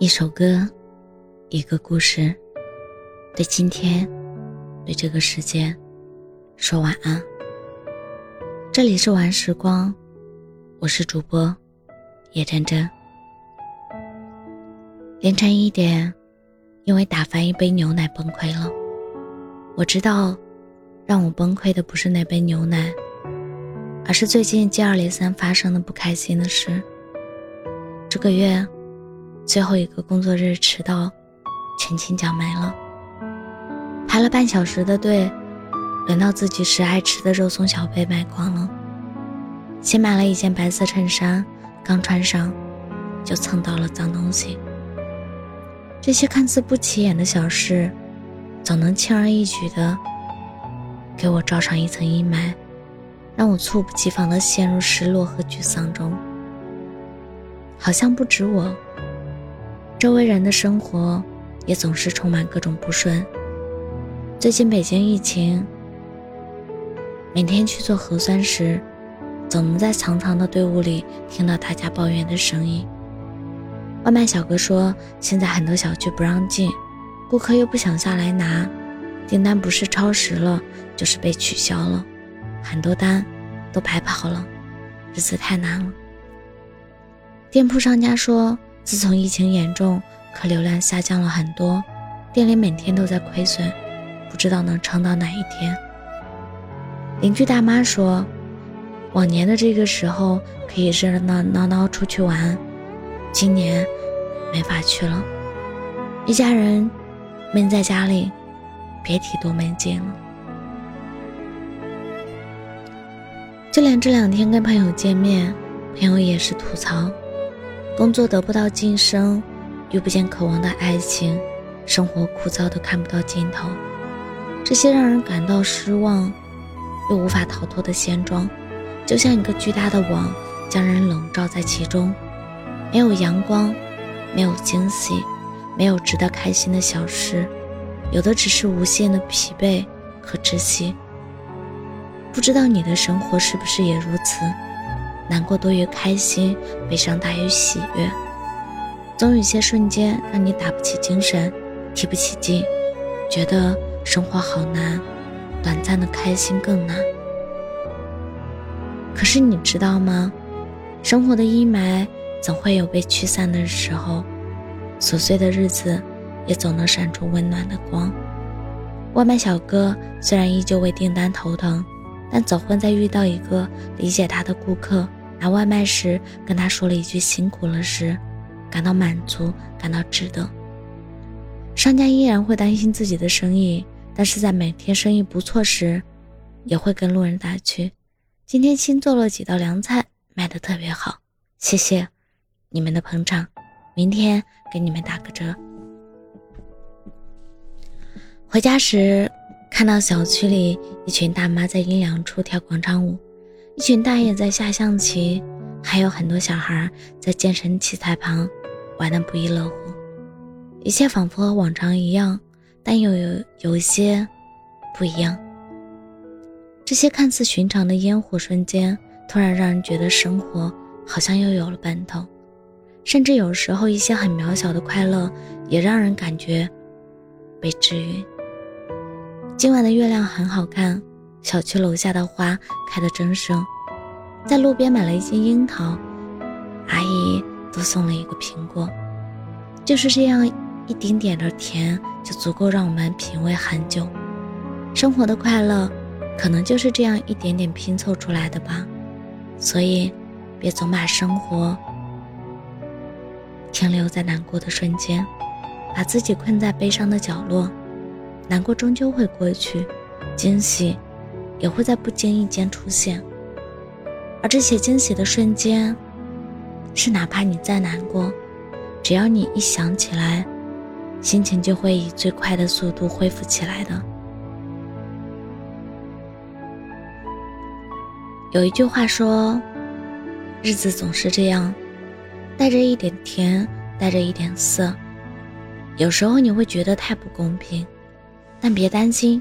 一首歌，一个故事，对今天，对这个世界，说晚安。这里是晚时光，我是主播叶真真。凌晨一点，因为打翻一杯牛奶崩溃了。我知道，让我崩溃的不是那杯牛奶，而是最近接二连三发生的不开心的事。这个月。最后一个工作日迟到，全勤奖没了。排了半小时的队，轮到自己时爱吃的肉松小被卖光了。新买了一件白色衬衫，刚穿上，就蹭到了脏东西。这些看似不起眼的小事，总能轻而易举的给我罩上一层阴霾，让我猝不及防的陷入失落和沮丧中。好像不止我。周围人的生活也总是充满各种不顺。最近北京疫情，每天去做核酸时，总能在长长的队伍里听到大家抱怨的声音。外卖小哥说，现在很多小区不让进，顾客又不想下来拿，订单不是超时了，就是被取消了，很多单都白跑了，日子太难了。店铺商家说。自从疫情严重，客流量下降了很多，店里每天都在亏损，不知道能撑到哪一天。邻居大妈说，往年的这个时候可以热热闹闹闹出去玩，今年没法去了，一家人闷在家里，别提多没劲了。就连这两天跟朋友见面，朋友也是吐槽。工作得不到晋升，遇不见渴望的爱情，生活枯燥的看不到尽头，这些让人感到失望又无法逃脱的现状，就像一个巨大的网，将人笼罩在其中，没有阳光，没有惊喜，没有值得开心的小事，有的只是无限的疲惫和窒息。不知道你的生活是不是也如此？难过多于开心，悲伤大于喜悦。总有些瞬间让你打不起精神，提不起劲，觉得生活好难，短暂的开心更难。可是你知道吗？生活的阴霾总会有被驱散的时候，琐碎的日子也总能闪出温暖的光。外卖小哥虽然依旧为订单头疼，但总会在遇到一个理解他的顾客。拿外卖时，跟他说了一句“辛苦了”时，感到满足，感到值得。商家依然会担心自己的生意，但是在每天生意不错时，也会跟路人打趣：“今天新做了几道凉菜，卖的特别好，谢谢你们的捧场，明天给你们打个折。”回家时，看到小区里一群大妈在阴凉处跳广场舞。一群大爷在下象棋，还有很多小孩在健身器材旁玩得不亦乐乎。一切仿佛和往常一样，但又有有一些不一样。这些看似寻常的烟火瞬间，突然让人觉得生活好像又有了奔头。甚至有时候，一些很渺小的快乐，也让人感觉被治愈。今晚的月亮很好看。小区楼下的花开得真盛，在路边买了一斤樱桃，阿姨多送了一个苹果。就是这样一丁点的甜，就足够让我们品味很久。生活的快乐，可能就是这样一点点拼凑出来的吧。所以，别总把生活停留在难过的瞬间，把自己困在悲伤的角落。难过终究会过去，惊喜。也会在不经意间出现，而这些惊喜的瞬间，是哪怕你再难过，只要你一想起来，心情就会以最快的速度恢复起来的。有一句话说：“日子总是这样，带着一点甜，带着一点涩。有时候你会觉得太不公平，但别担心，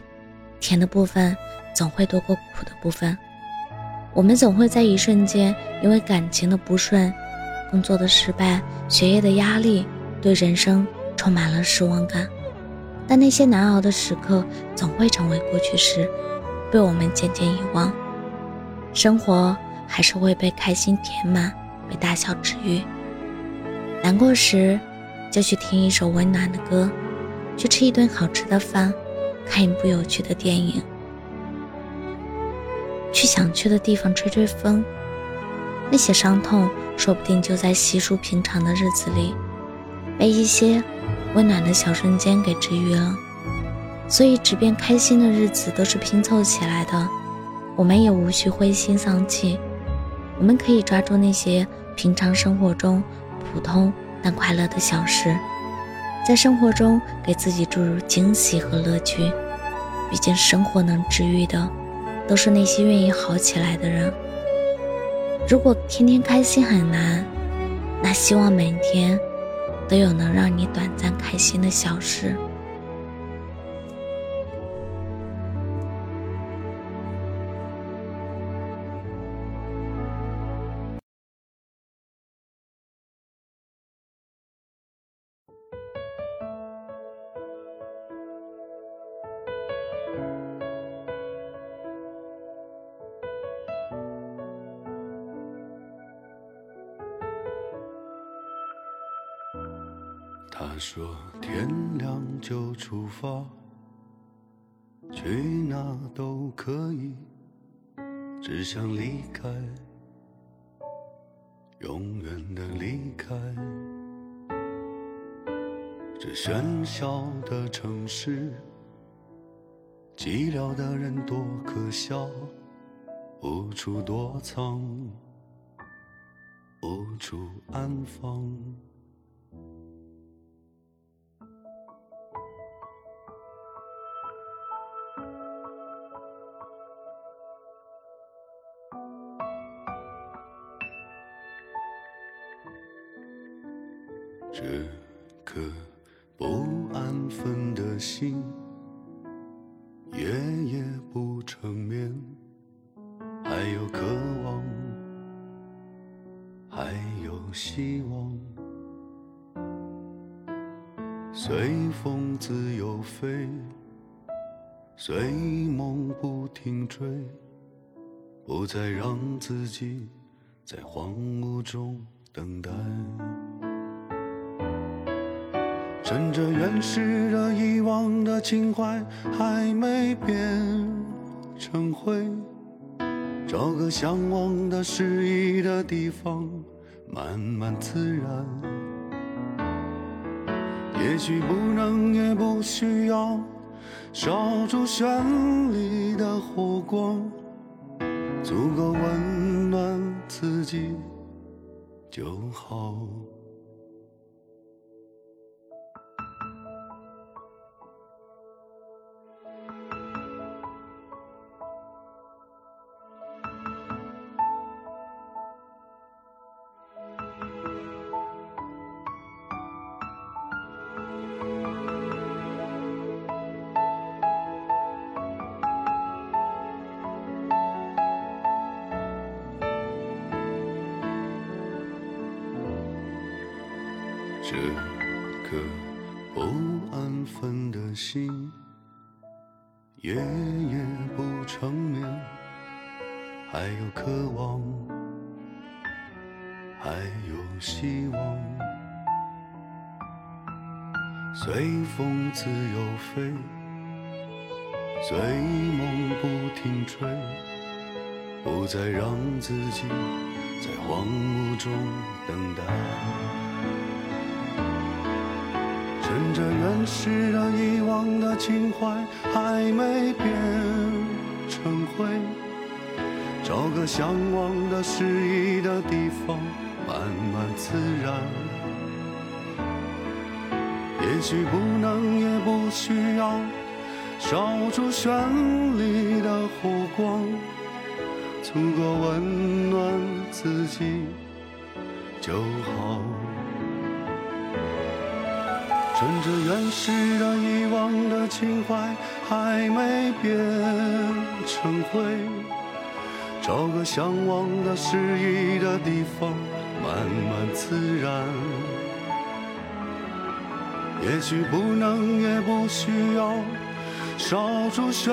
甜的部分。”总会多过苦的部分，我们总会在一瞬间，因为感情的不顺、工作的失败、学业的压力，对人生充满了失望感。但那些难熬的时刻总会成为过去式，被我们渐渐遗忘。生活还是会被开心填满，被大笑治愈。难过时，就去听一首温暖的歌，去吃一顿好吃的饭，看一部有趣的电影，去想去的地方吹吹风。那些伤痛，说不定就在稀疏平常的日子里，被一些温暖的小瞬间给治愈了。所以，即便开心的日子都是拼凑起来的，我们也无需灰心丧气。我们可以抓住那些平常生活中普通但快乐的小事，在生活中给自己注入惊喜和乐趣。毕竟，生活能治愈的，都是那些愿意好起来的人。如果天天开心很难，那希望每天都有能让你短暂开心的小事。说天亮就出发，去哪都可以，只想离开，永远的离开。这喧嚣的城市，寂寥的人多可笑，无处躲藏，无处安放。这颗不安分的心，夜夜不成眠，还有渴望，还有希望，随风自由飞，随梦不停追，不再让自己在荒芜中等待。趁着原始的遗忘的情怀还没变成灰，找个向往的适宜的地方，慢慢自然。也许不能，也不需要烧出绚丽的火光，足够温暖自己就好。这颗不安分的心，夜夜不成眠，还有渴望，还有希望，随风自由飞，随梦不停追，不再让自己在荒芜中等待。趁着原始的、遗忘的情怀还没变成灰，找个向往的、适宜的地方，慢慢自然。也许不能，也不需要烧出绚丽的火光，足够温暖自己就好。趁着原始的、遗忘的情怀还没变成灰，找个向往的、适宜的地方，慢慢自然。也许不能，也不需要烧出绚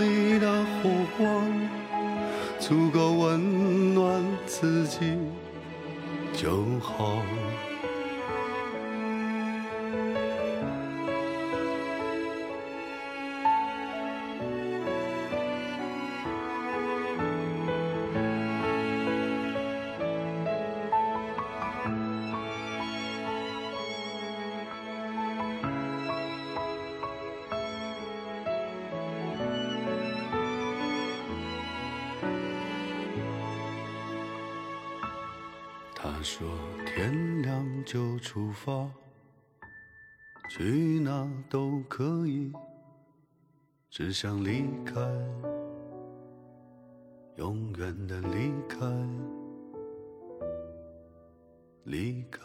丽的火光，足够温暖自己就好。说天亮就出发，去哪都可以，只想离开，永远的离开，离开。